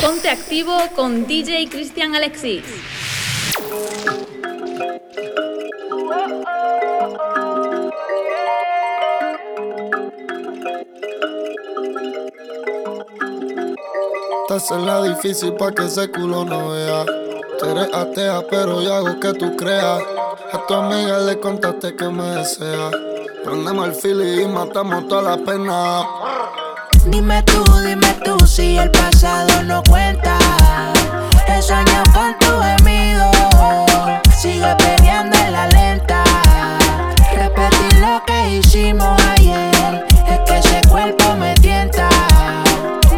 Ponte activo con DJ Cristian Alexis. Estás en la difícil pa' que ese culo no vea. Tú eres atea, pero yo hago que tú creas. A tu amiga le contaste que me desea. Prendemos el fili y matamos toda la pena. Dime tú, dime tú si el pasado no cuenta. He soñado con tu gemido. Sigue peleando en la lenta. Repetir lo que hicimos ayer. Es que ese cuerpo me tienta.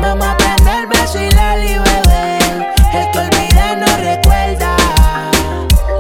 Vamos a aprender vacilar y beber. El que olvida no recuerda.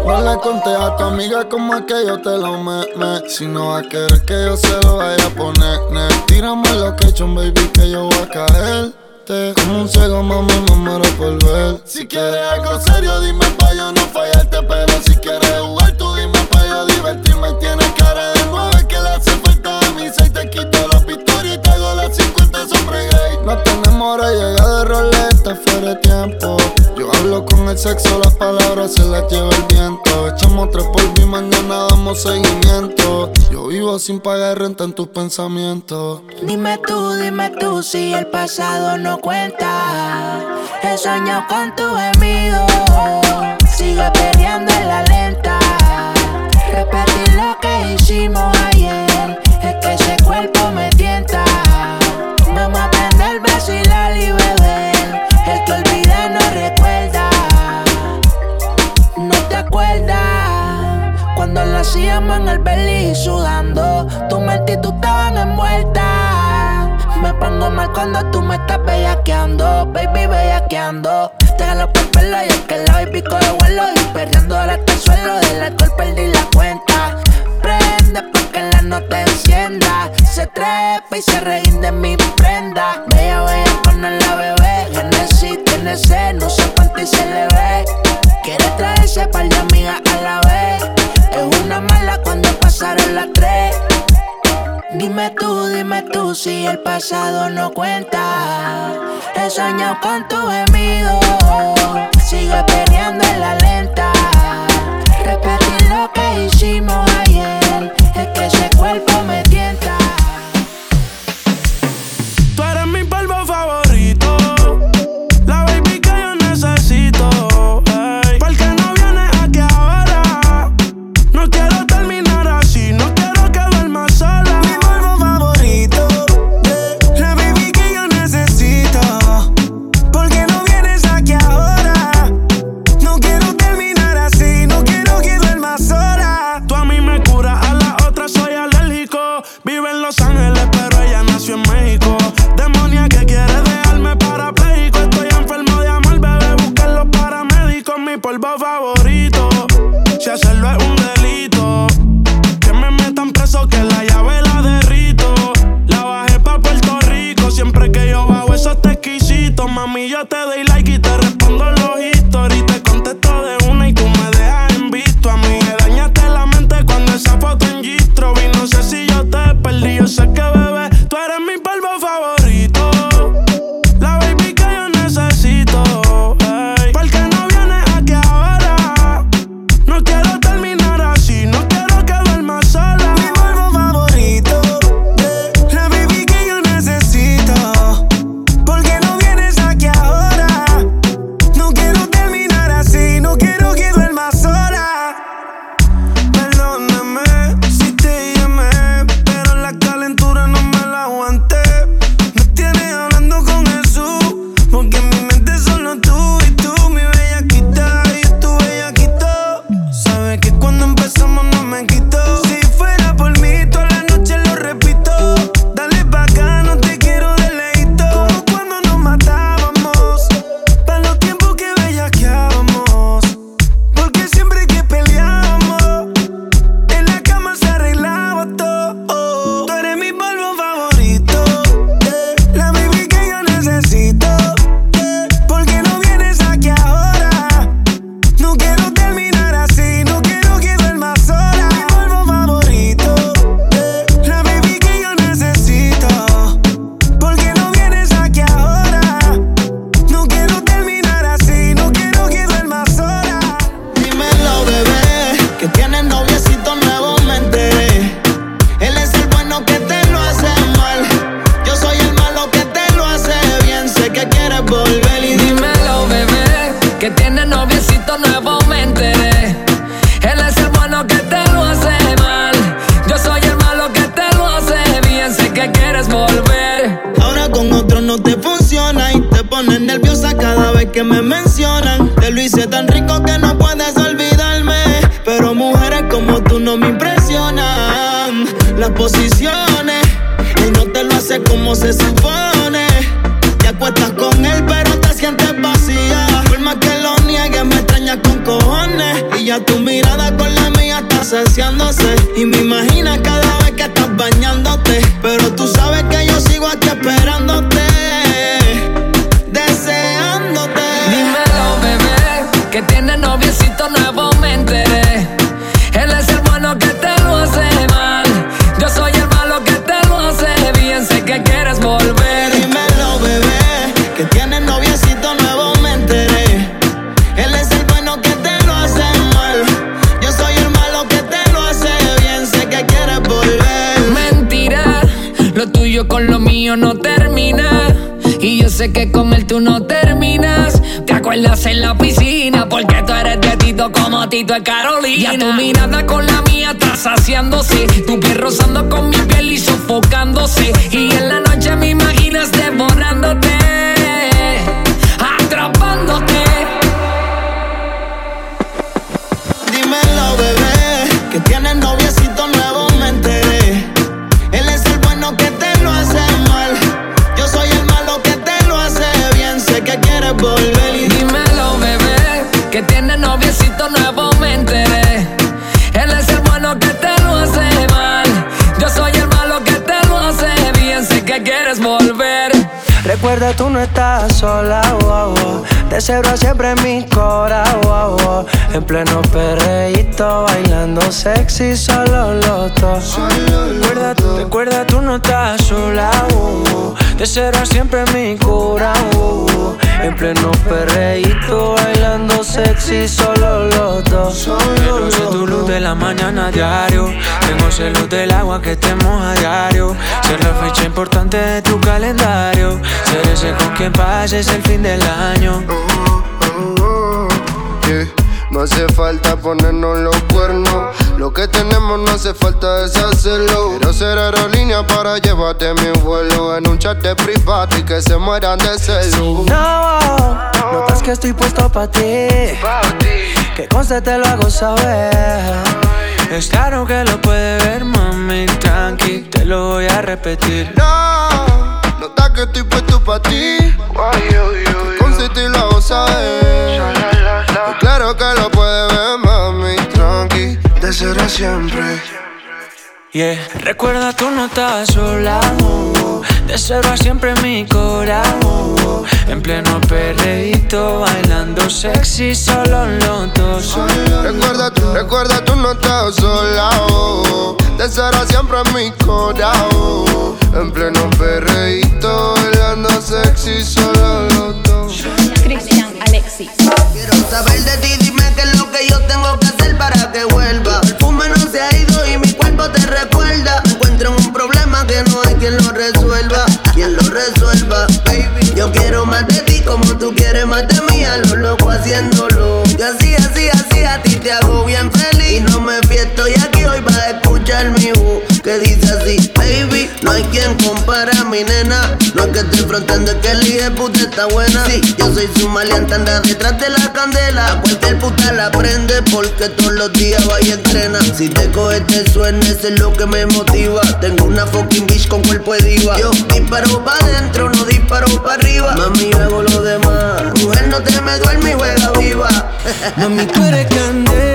No le conté a tu amiga como es que yo te lo me. Si no va a querer que yo se lo vaya a poner, ne. Tírame lo que he hecho, baby, que yo voy a Como un ciego, mami, me muero por. Si quieres algo serio, dime pa' yo no fallarte. Pero si quieres jugar, tú dime pa' yo divertirme. Tienes cara de nueve que le hace falta a. Seis te quito la pistola y te hago las 50 sombras gay. No tenemos hora, llega de roleta, fuera de tiempo. Yo hablo con el sexo, las palabras se las lleva el viento. Echamos tres por mi mañana damos seguimiento. Yo vivo sin pagar renta en tus pensamientos. Dime tú, dime tú si el pasado no cuenta. He soñado con tu gemido. Sigue peleando en la lenta. Repetir lo que hicimos ayer. Mente y tú estaban envueltas. Me pongo mal cuando tú me estás bellaqueando, baby bellaqueando. Te jalo por pelo y es que la baby coge vuelo y perdiendo hasta el suelo. Del alcohol perdí la cuenta. Prende pa' que la nota encienda. Se trepa y se reguinde mi prenda. Bella, bella, con la bebé. Genesis tiene no sé cuánto y se le ve. Quiere traerse par de amigas a la vez. Es una mala cuando pasaron las tres. Dime tú, dime tú si el pasado no cuenta. He soñado con tu gemido. Sigue peleando en la lenta. Repetir lo que hicimos ayer. Es que ese cuerpo me tienta. Te lo hice tan rico que no puedes olvidarme. Pero mujeres como tú no me impresionan. Las posiciones, él no te lo hace como se supone. Te acuestas con él, pero te sientes vacía. Por más que lo niegues, me extrañas con cojones. Y ya tu mirada con la mía está saciándose. Y me imaginas cada vez que estás bañándote. Tú no terminas. Te acuerdas en la piscina, porque tú eres de Tito como Tito es Carolina. Ya tu mirada con la mía está saciándose. Tu piel rozando con mi piel y sofocándose. Y en la noche me imaginas devorándote, atrapándote. Recuerda, tú no estás sola, wow, wow. De cero a siempre mi cora. En pleno perreíto, bailando sexy, solo los dos. Recuerda, tú, no estás sola, wow. De cero siempre mi cora. En pleno perreíto, bailando sexy, solo los dos. Quiero ser tu luz de la mañana diario. Tengo celos del agua que te moja diario. Ser la fecha importante de tu calendario. Ser ese con quien pases el fin del año. Yeah. No hace falta ponernos los cuernos. Lo que tenemos no hace falta deshacerlo. Quiero ser aerolínea para llevarte mi vuelo en un chat de privado y que se mueran de celo. No, notas que estoy puesto pa' ti. Que conste te lo hago saber. Es claro que lo puede ver, mami, tranqui, te lo voy a repetir. No, nota que estoy puesto pa' ti. Que te lo. Y claro que lo puede ver, mami, tranqui. De ser a siempre. Yeah. Recuerda, tú no estás sola. oh. De cero a siempre en mi corazón. En pleno perreíto, bailando sexy, solo los dos. Recuerda, tú, recuerda, tú no estás sola. oh. De cero a siempre en mi corazón. En pleno perreíto, bailando sexy, solo los dos. Quiero saber de ti, dime qué es lo que yo tengo que hacer para que vuelva. El perfume no se ha ido y mi cuerpo te recuerda. Encuentro en un problema que no hay quien lo resuelva. Quien lo resuelva, baby. Yo quiero más de ti como tú quieres más de mí. A lo loco haciéndolo. Y así, así, así a ti te hago bien feliz. Y no me Que dice así, baby. No hay quien compara a mi nena. No es que estoy frontando, es que el puta está buena. Sí, yo soy su maleante, anda detrás de la candela. Cualquier puta la prende porque todos los días va y entrena. Si te coge, te suena, eso es lo que me motiva. Tengo una fucking bitch con cuerpo de diva. Yo disparo pa' adentro, no disparo pa' arriba. Mami, yo hago lo demás. Mujer, no te me duerme y juega viva. Mami, tú eres candela,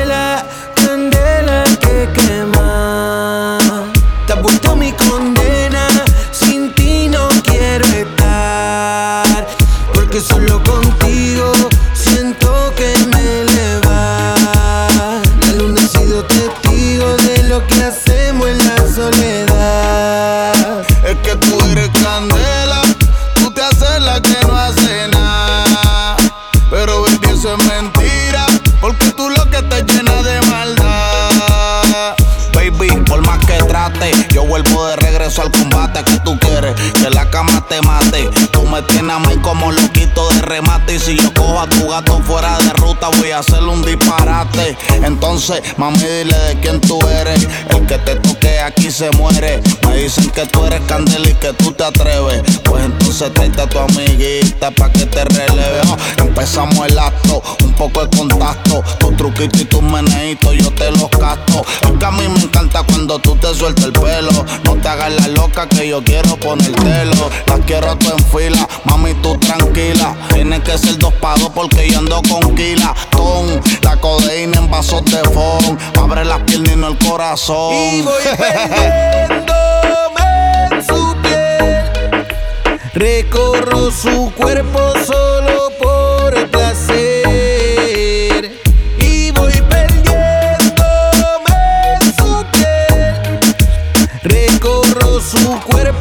te mate me tiene a mí como loquito de remate. Y si yo cojo a tu gato fuera de ruta, voy a hacerle un disparate. Entonces, mami, dile de quién tú eres. El que te toque aquí se muere. Me dicen que tú eres Candel y que tú te atreves. Pues entonces tráete a tu amiguita pa' que te releve. Oh, empezamos el acto, un poco de contacto. Tu truquito y tus meneitos, yo te los gasto. Es que a mí me encanta cuando tú te sueltas el pelo. No te hagas la loca que yo quiero ponértelo. Las quiero tú en fila Mami, tú tranquila. Tiene que ser dos pagos porque yo ando con quila. Ton, la codeína en vasos de fon. Abre las piernas y no el corazón. Y voy perdiéndome en su piel. Recorro su cuerpo solo por el placer. Y voy perdiéndome en su piel. Recorro su cuerpo.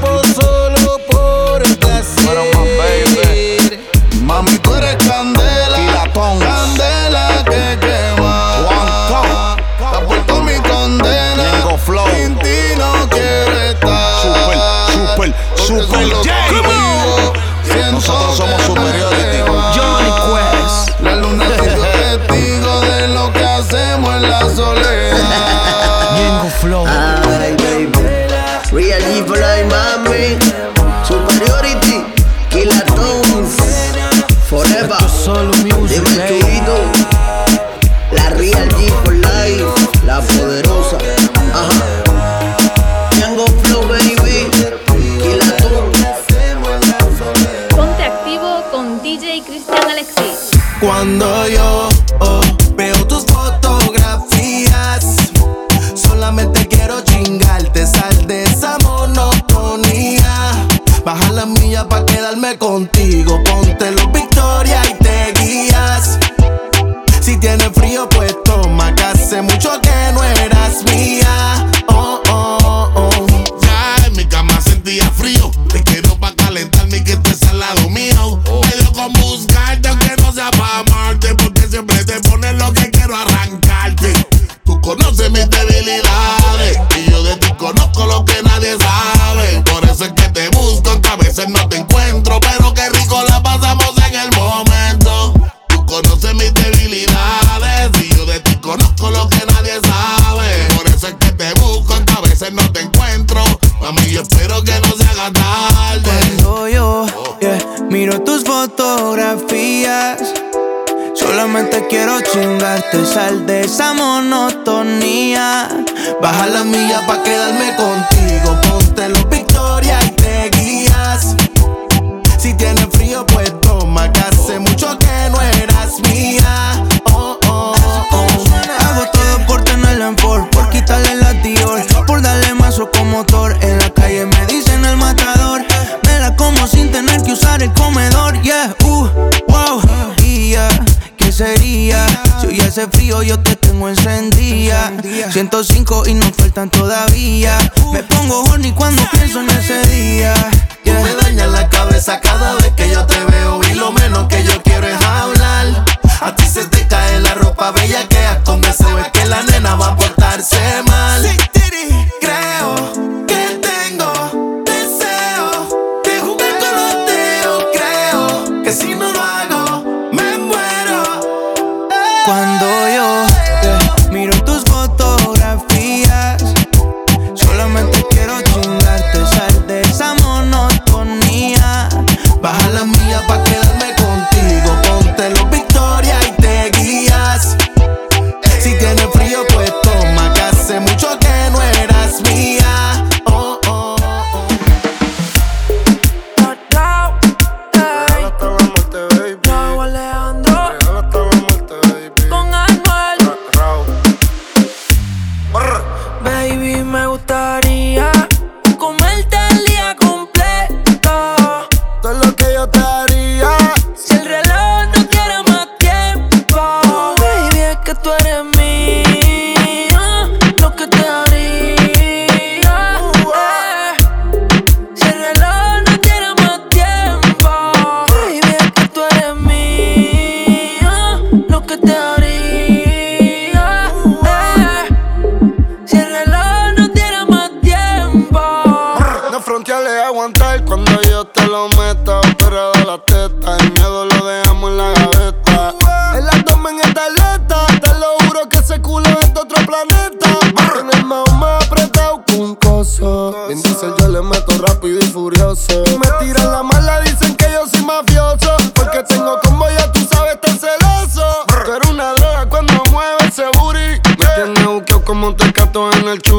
105 y nos faltan todas.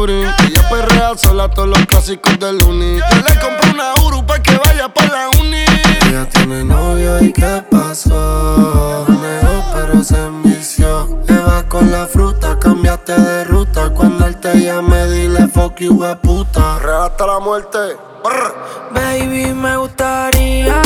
Yuri. Ella perrea sola todos los clásicos del uni. Yo le compré una Uru pa' que vaya pa' la uni. Ella tiene novio y qué pasó. Manejó pero se envició. Le vas con la fruta, cambiaste de ruta. Cuando él te llame, dile fuck you, puta. Real hasta la muerte. Baby, me gustaría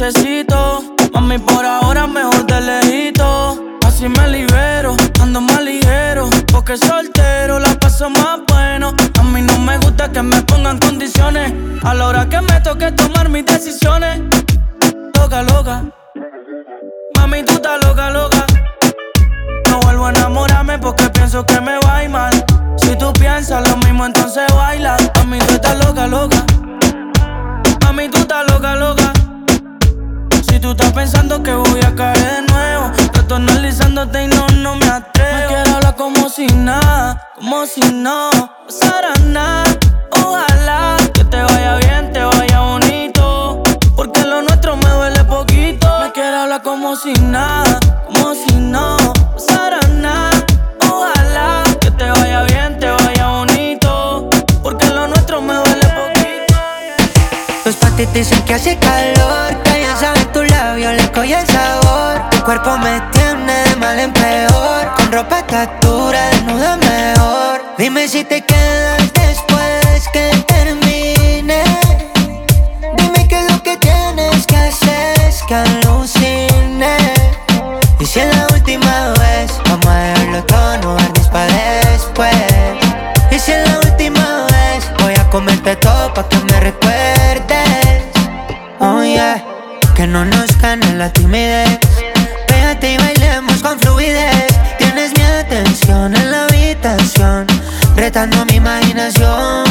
necesito Que no nos gane la timidez. Pégate y bailemos con fluidez. Tienes mi atención en la habitación, retando mi imaginación.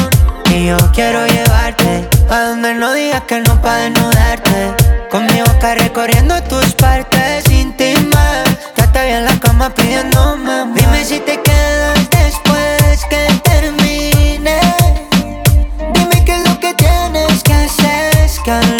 Y yo quiero llevarte a donde no digas que no pa' desnudarte. Con mi boca recorriendo tus partes íntimas. Ya está bien la cama pidiendo Más. Dime si te quedas después que termine. Dime qué es lo que tienes que hacer.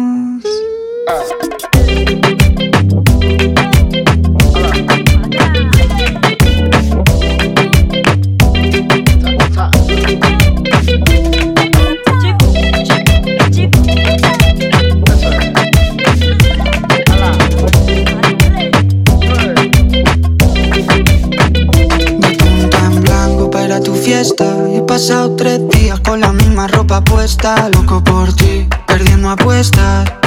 He pasado tres días con la misma ropa puesta, loco por ti, perdiendo apuestas.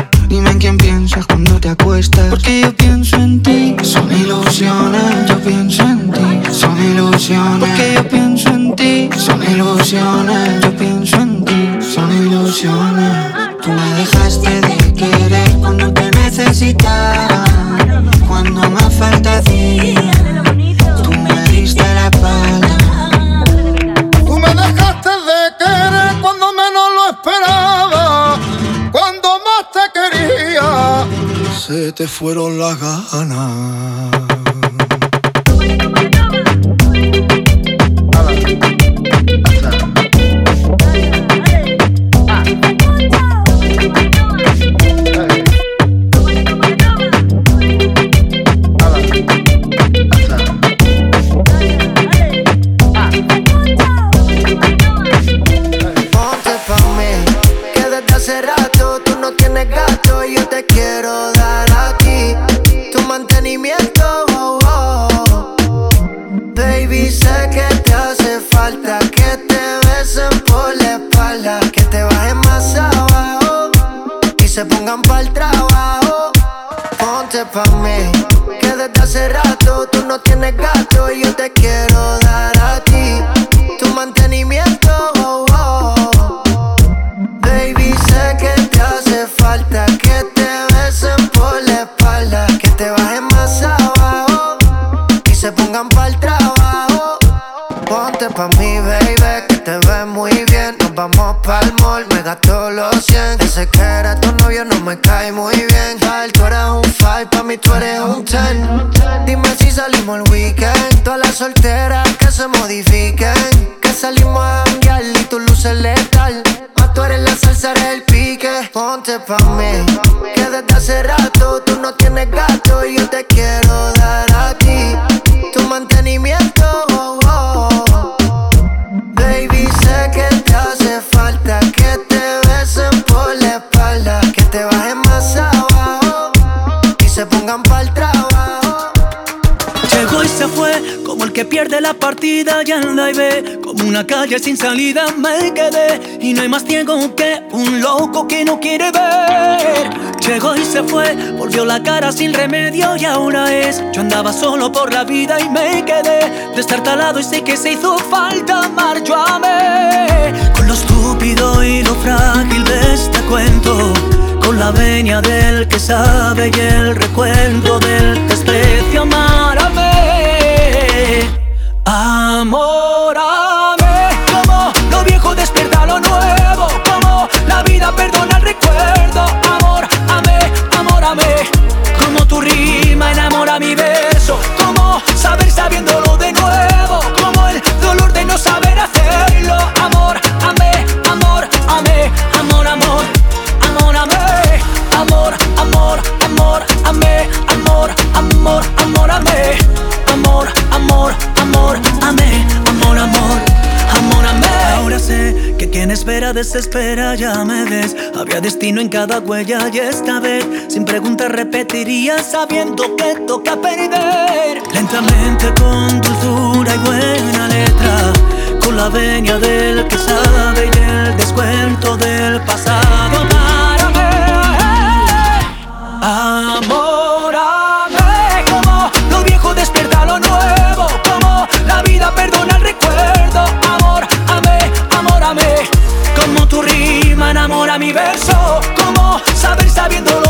fueron no tienes gato y yo te quiero. from me. hundida ya en la ve Como una calle sin salida me quedé. Y no hay más ciego que un loco que no quiere ver. Llegó y se fue, volvió la cara sin remedio y ahora es. Yo andaba solo por la vida y me quedé. Destartalado y sé que se hizo falta amar, yo amé. Con lo estúpido y lo frágil de este cuento. Con la venia del que sabe y el recuento del desprecio amar, amé. Ah amor. desespera, ya me ves. Había destino en cada huella y esta vez, sin preguntas, repetiría sabiendo que toca perder. Lentamente, con dulzura y buena letra, con la venia del que sabe y el descuento del pasado. sabiendo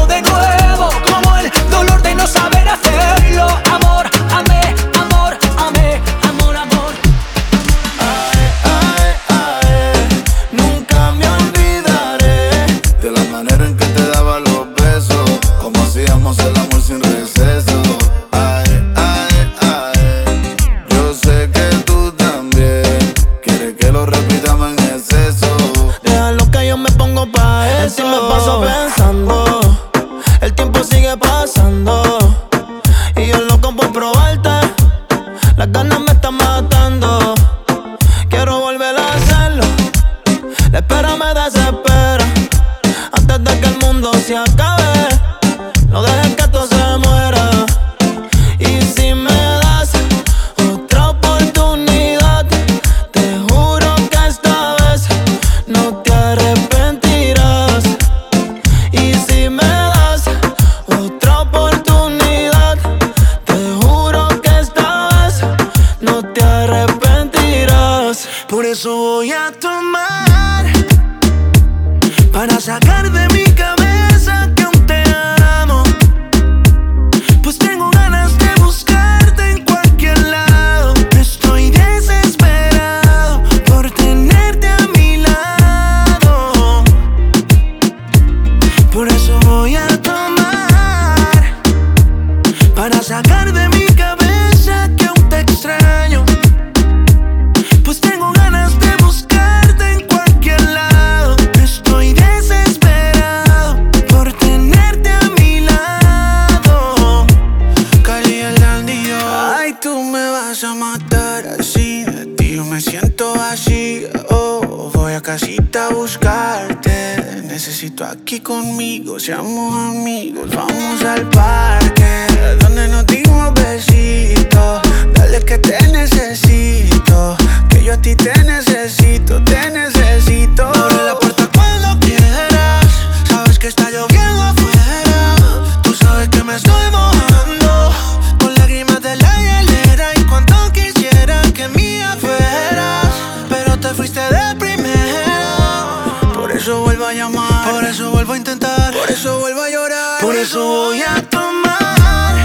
Por eso voy a tomar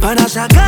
para sacar.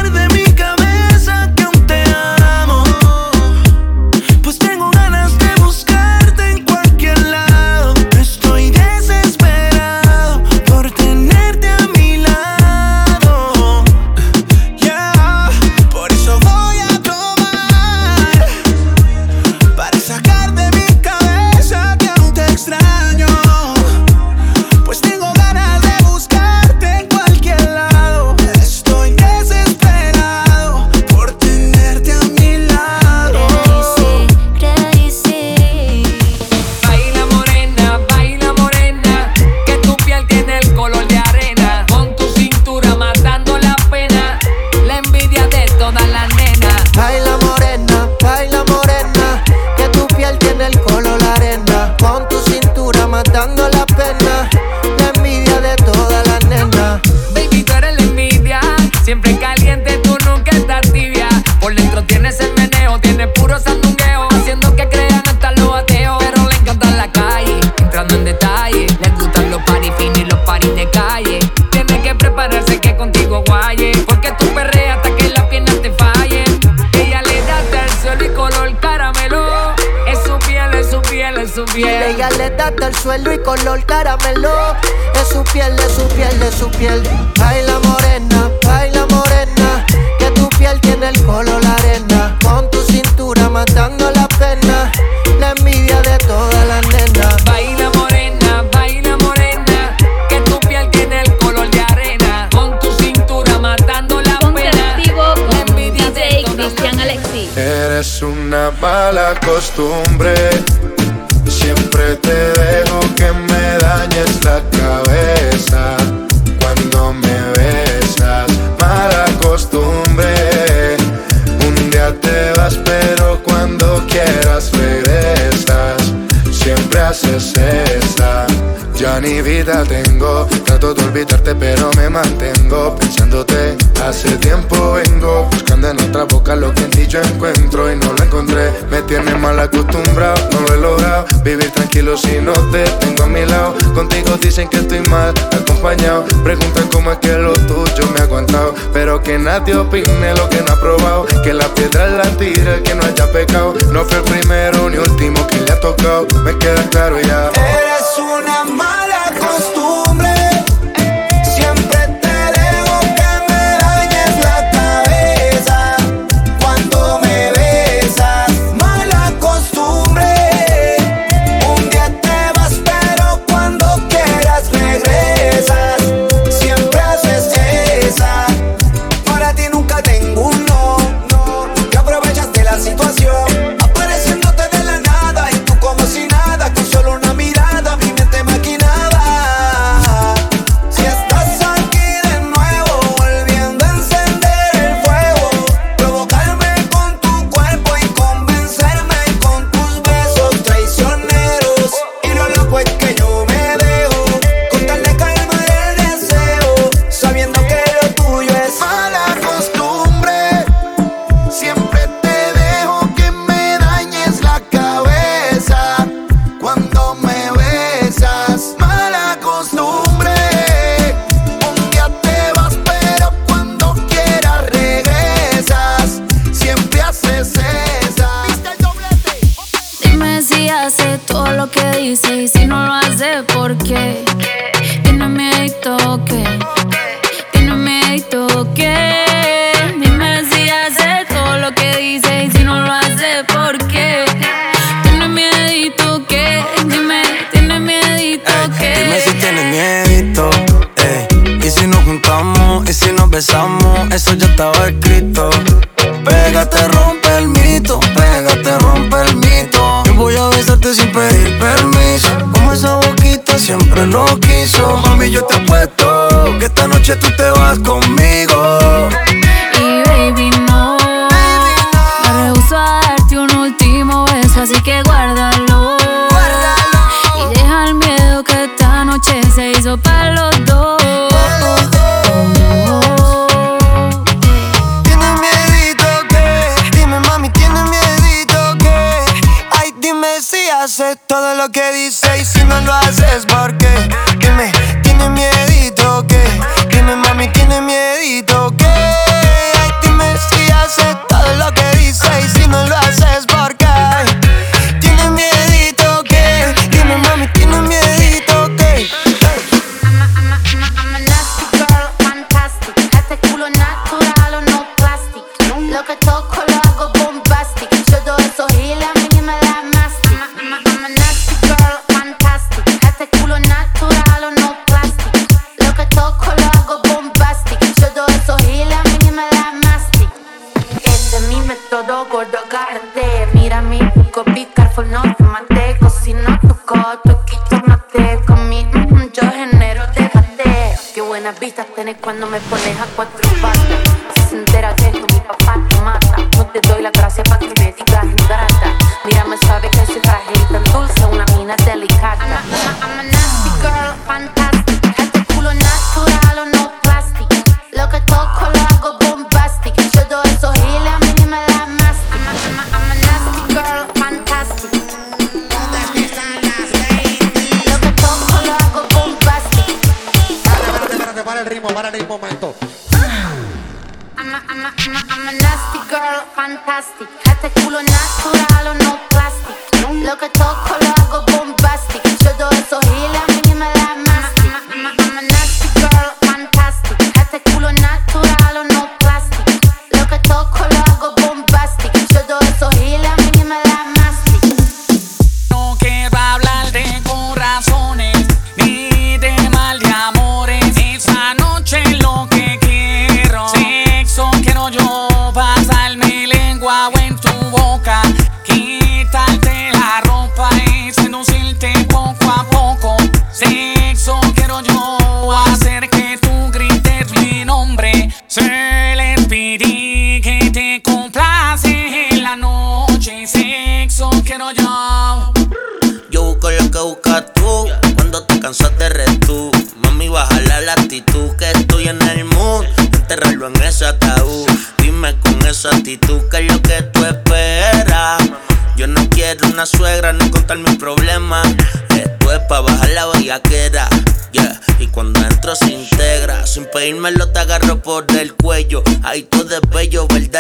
color caramelo. Es su piel, es su piel, es su piel. Baila morena, baila morena. Que tu piel tiene el color la arena. Con tu cintura matando la pena. La envidia de todas las nenas. Baila morena, baila morena. Que tu piel tiene el color de arena. Con tu cintura matando la Ponte pena. Con la envidia DJ de Cristian Alexis. Eres una mala costumbre vivir tranquilo si no te tengo a mi lado. Contigo dicen que estoy mal acompañado. Preguntan cómo es que lo tuyo me ha aguantado. Pero que nadie opine lo que no ha probado. Que la piedra la tira el que no haya pecado. No fue el primero ni último que le ha tocado. Me queda claro ya. Eres una mala costumbre.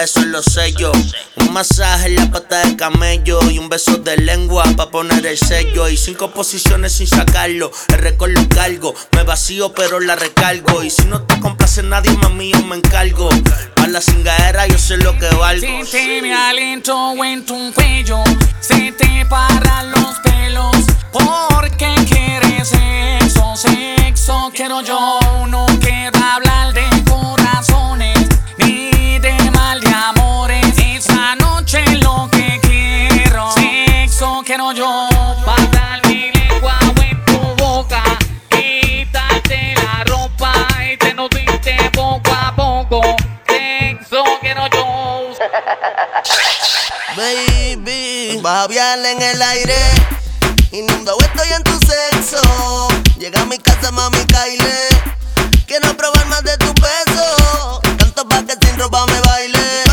eso lo sé yo. Un masaje en la pata de camello y un beso de lengua pa' poner el sello. Y cinco posiciones sin sacarlo, el récord lo cargo. Me vacío pero la recargo. Y si no te complace nadie, mami, yo me encargo. Pa' la cingadera yo sé lo que valgo. Si te me aliento en tu cuello, se te paran los pelos. Porque quieres sexo, sexo quiero yo. No quiero hablar de corazones de amores. Esa noche lo que quiero, sexo quiero yo. Pasar mi lengua en tu boca, quitarte la ropa y te nutrirte poco a poco. Sexo quiero yo. Baby, vas a viajar en el aire. Inundado estoy en tu sexo. Llega a mi casa, mami, Kyle. Quiero probar más de tu beso puesto pa' que sin ropa me baile.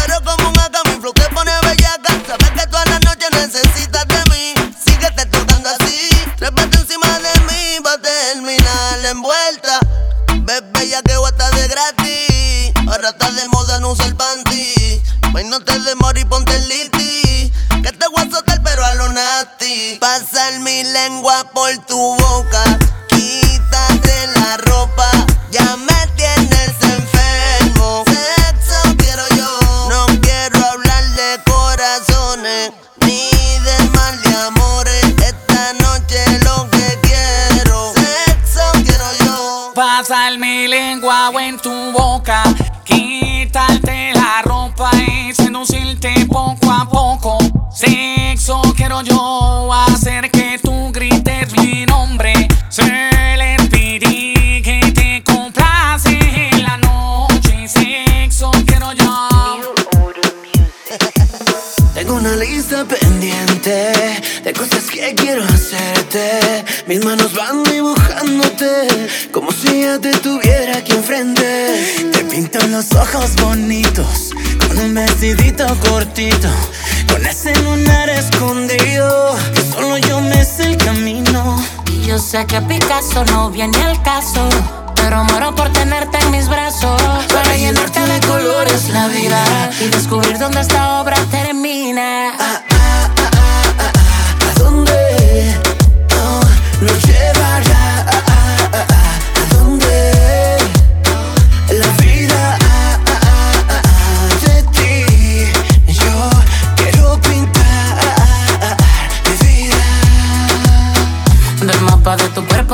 eso no viene al caso.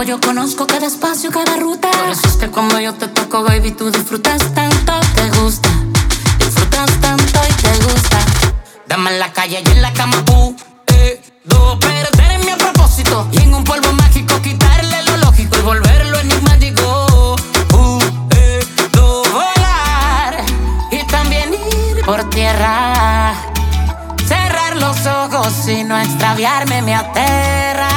yo conozco cada espacio, cada ruta. Por eso es que cuando yo te toco, baby, tú disfrutas tanto, te gusta. Disfrutas tanto y te gusta. Dame en la calle y en la cama, tú, eh, do, perderme a propósito. Y en un polvo mágico quitarle lo lógico y volverlo enigmático. Uh, eh, do, volar y también ir por tierra. Cerrar los ojos y no extraviarme me aterra.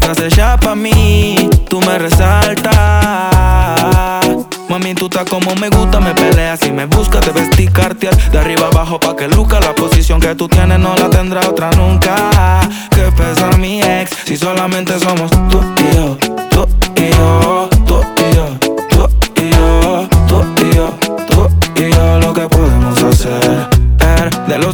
Estás hecha para mí, tú me resaltas. Mami, tú estás como me gusta, me peleas y me buscas, te vestir cartier de arriba abajo pa' que luzca la posición que tú tienes no la tendrá otra nunca. Que pesa mi ex si solamente somos tú y yo, tú y yo,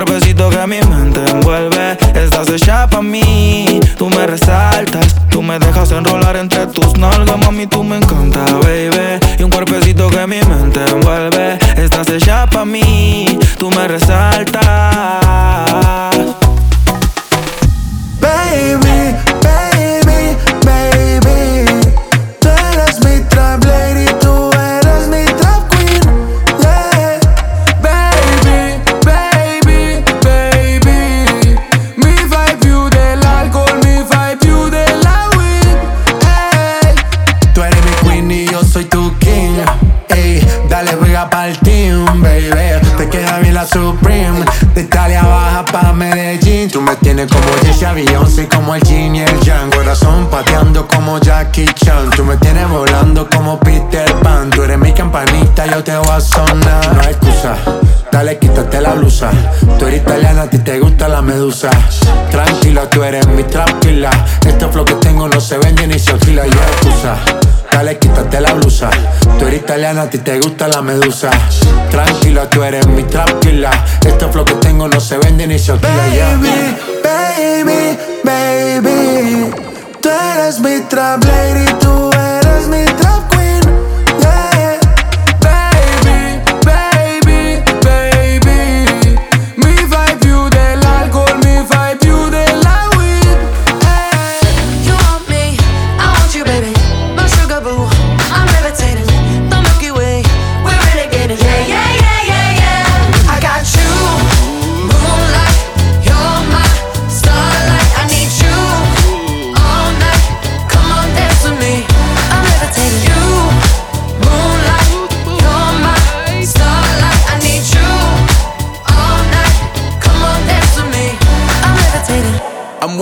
Un cuerpecito que mi mente envuelve. Estás hecha pa' mí, tú me resaltas. Tú me dejas enrolar entre tus nalgas, mami, tú me encanta, baby. Y un cuerpecito que mi mente envuelve. Estás hecha pa' mí, tú me resaltas. Baby, baby, baby. Tú eres mi trap lady, tú como Jackie Chan. Tú me tienes volando como Peter Pan. Tú eres mi campanita, yo te voy a sonar. No hay excusa. Dale, quítate la blusa. Tú eres italiana, a ti te gusta la medusa. Tranquila, tú eres mi tranquila. Este flow que tengo no se vende ni se alquila. Y excusa. Dale, quítate la blusa. Tú eres italiana, a ti te gusta la medusa. Tranquila, tú eres mi tranquila. Este flow que tengo no se vende ni se alquila. Baby, baby, baby. Tú eres mi trap lady, tú eres mi trap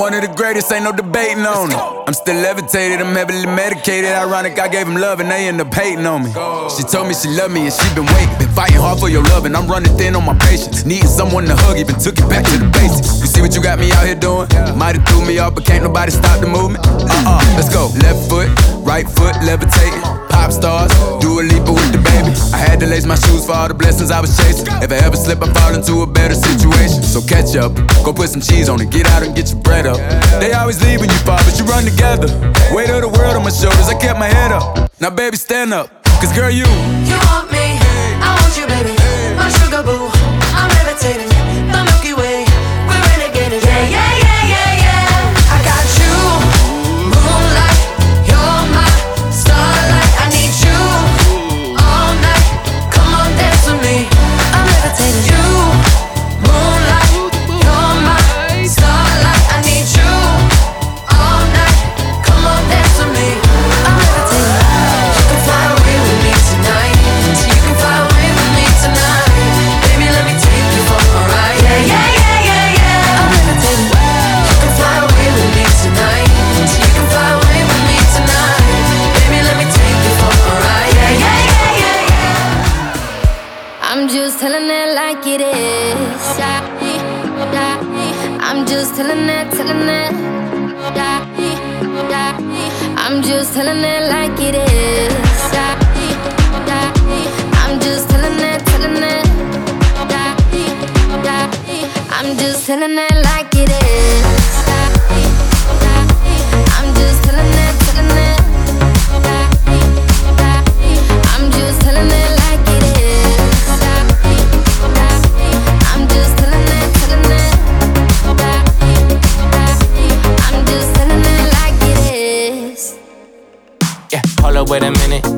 one of the greatest, ain't no debating on it. I'm still levitated, I'm heavily medicated. Ironic, I gave him love and they end up hating on me. She told me she loved me and she been waiting. Been fighting hard for your love and I'm running thin on my patience. Needing someone to hug, even took it back to the basics. You see what you got me out here doing? Might have threw me but can't nobody stop the movement. Uh uh, let's go. Left foot, right foot, levitating. Pop stars, do a leap with the baby. I had to lace my shoes for all the blessings I was chasing. If I ever slip, I fall into a better situation. So catch up, go put some cheese on it, get out and get your bread up. They always leave when you fall, but you run together. Weight of the world on my shoulders, I kept my head up. Now, baby, stand up. Cause, girl, you. You want me, wait a minute,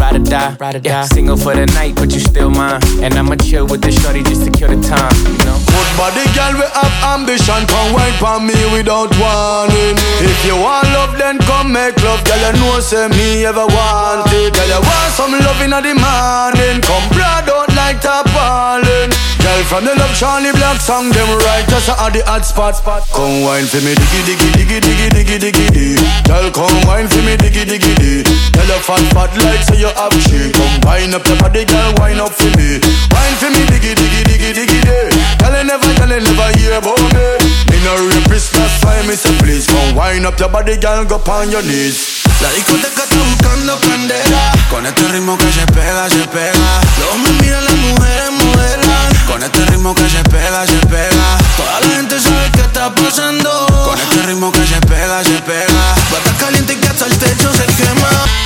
ride or die. Ride or die. Single for the night, but you still mine. And I'ma chill with the shorty just to kill the time, you know. Good body, girl, we have ambition. Come wine for me without warning. If you want love, then come make love. Girl, you know, say me ever want it. Girl, you want some love in the morning. Come blood out like tarpaulin. Girl, from the love Charlie Black song, them right just at the hot spot. spot. Come wine for me, diggy, diggy, diggy, diggy, diggy, diggy, diggy. Girl, come wine for me, diggy, diggy, diggy. Girl, you fat, fat like so you have chick. Come wine up your body, girl, wine up for me. Wine for me, diggy, diggy, diggy, diggy, diggy. Girl, you never, girl, you never hear about me. Me no rapist, that's why me say please come wine up your body, girl, go on your knees. La discoteca está buscando candela Con este ritmo que se pega, se pega Los hombres miran, las mujeres modelan Con este ritmo que se pega, se pega Toda la gente sabe qué está pasando Con este ritmo que se pega, se pega Bata caliente y que hasta el techo se quema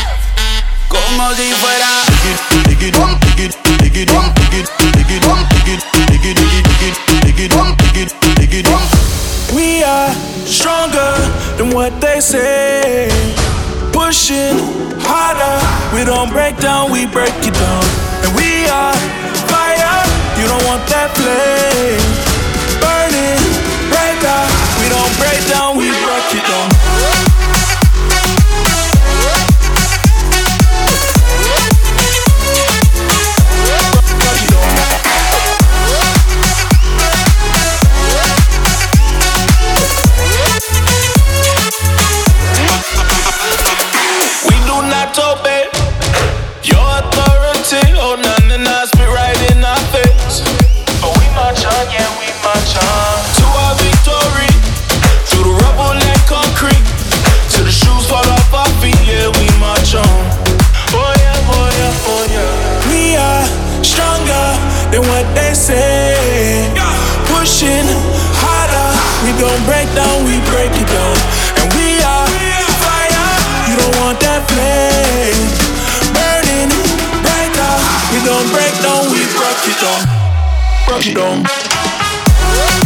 Como si fuera We are stronger than what they say. Pushing harder, we don't break down, we break it down. And we are fire, you don't want that flame. Burning brighter, we don't break down, we break it down. What they say. Pushing harder, we gon' break down, we break it down, and we are fire. You don't want that flame burning brighter. We gon' break down, we break it down, break it down.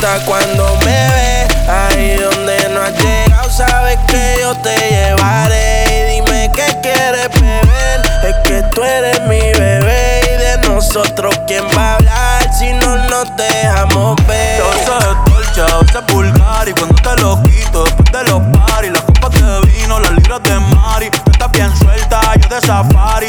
Nota cuando me ve. Ahí donde no has llegado, sabes que yo te llevaré. Y dime qué quieres beber. Es que tú eres mi bebé. Y de nosotros, ¿quién va a hablar si no nos dejamos ver? Yo soy dolce, a veces Y cuando te lo quito, después de los paris Las copas de vino, las libras de mari Tú estás bien suelta, yo de safari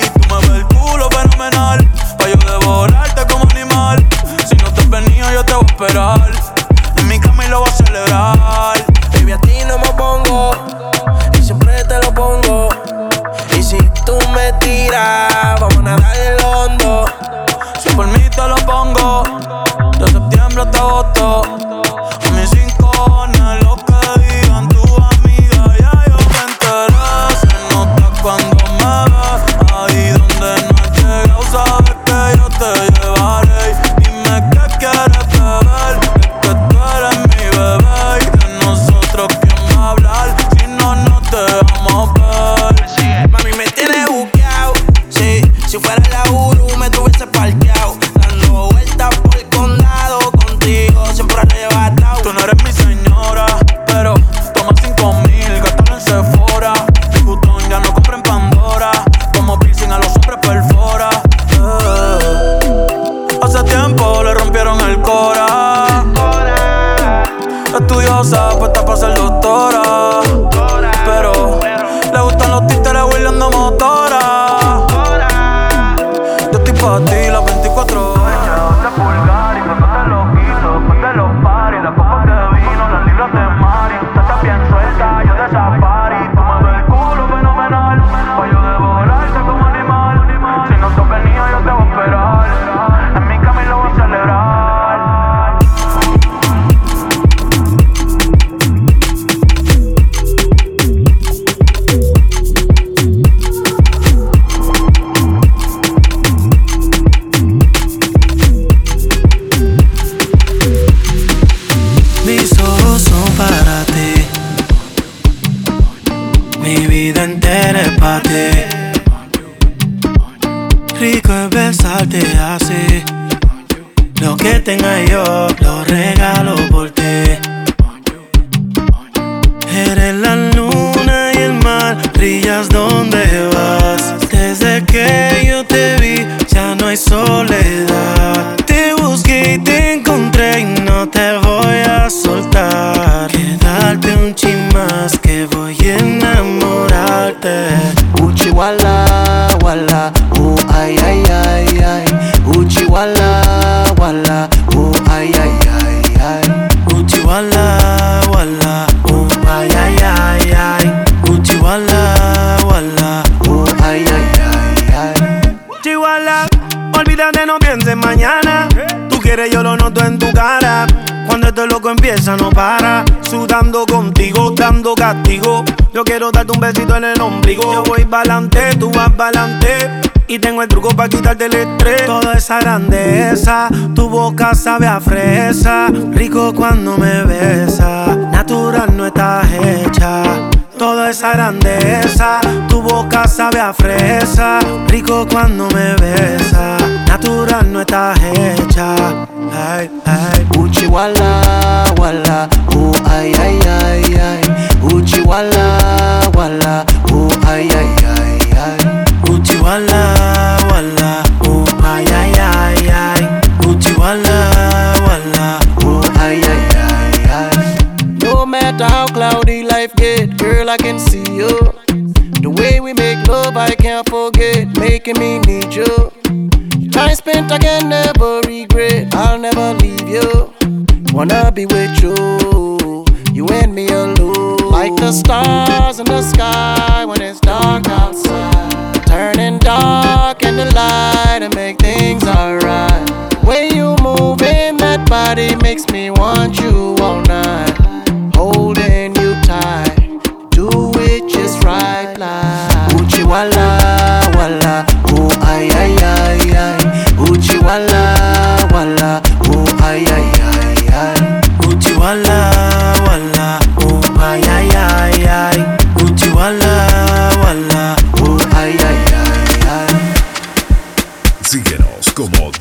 Yo quiero darte un besito en el ombligo. Yo voy pa'lante, tú vas pa'lante. Y tengo el truco para quitarte el estrés. Toda esa grandeza, tu boca sabe a fresa. Rico cuando me besa, natural no estás hecha. Toda esa grandeza, tu boca sabe a fresa. Rico cuando me besa, natural no estás hecha. Ay, ay. Uchi wala wala, oh ay ay ay ay. Uchi wala wala, oh ay ay ay ay. Wala wala, oh ay ay ay ay. Uchi wala wala, oh ay ay ay ay. No matter how cloudy life get, girl I can see you. The way we make love I can't forget, making me need you. Time spent I can never regret, I'll never leave you. Wanna be with you, you and me alone. Like the stars in the sky when it's dark outside. Turning dark in the light and make things alright. When you move in that body makes me want you all night. Holding you tight, do it just right like Uchi wala wala, oh ay ay ay ay. Uchi wala,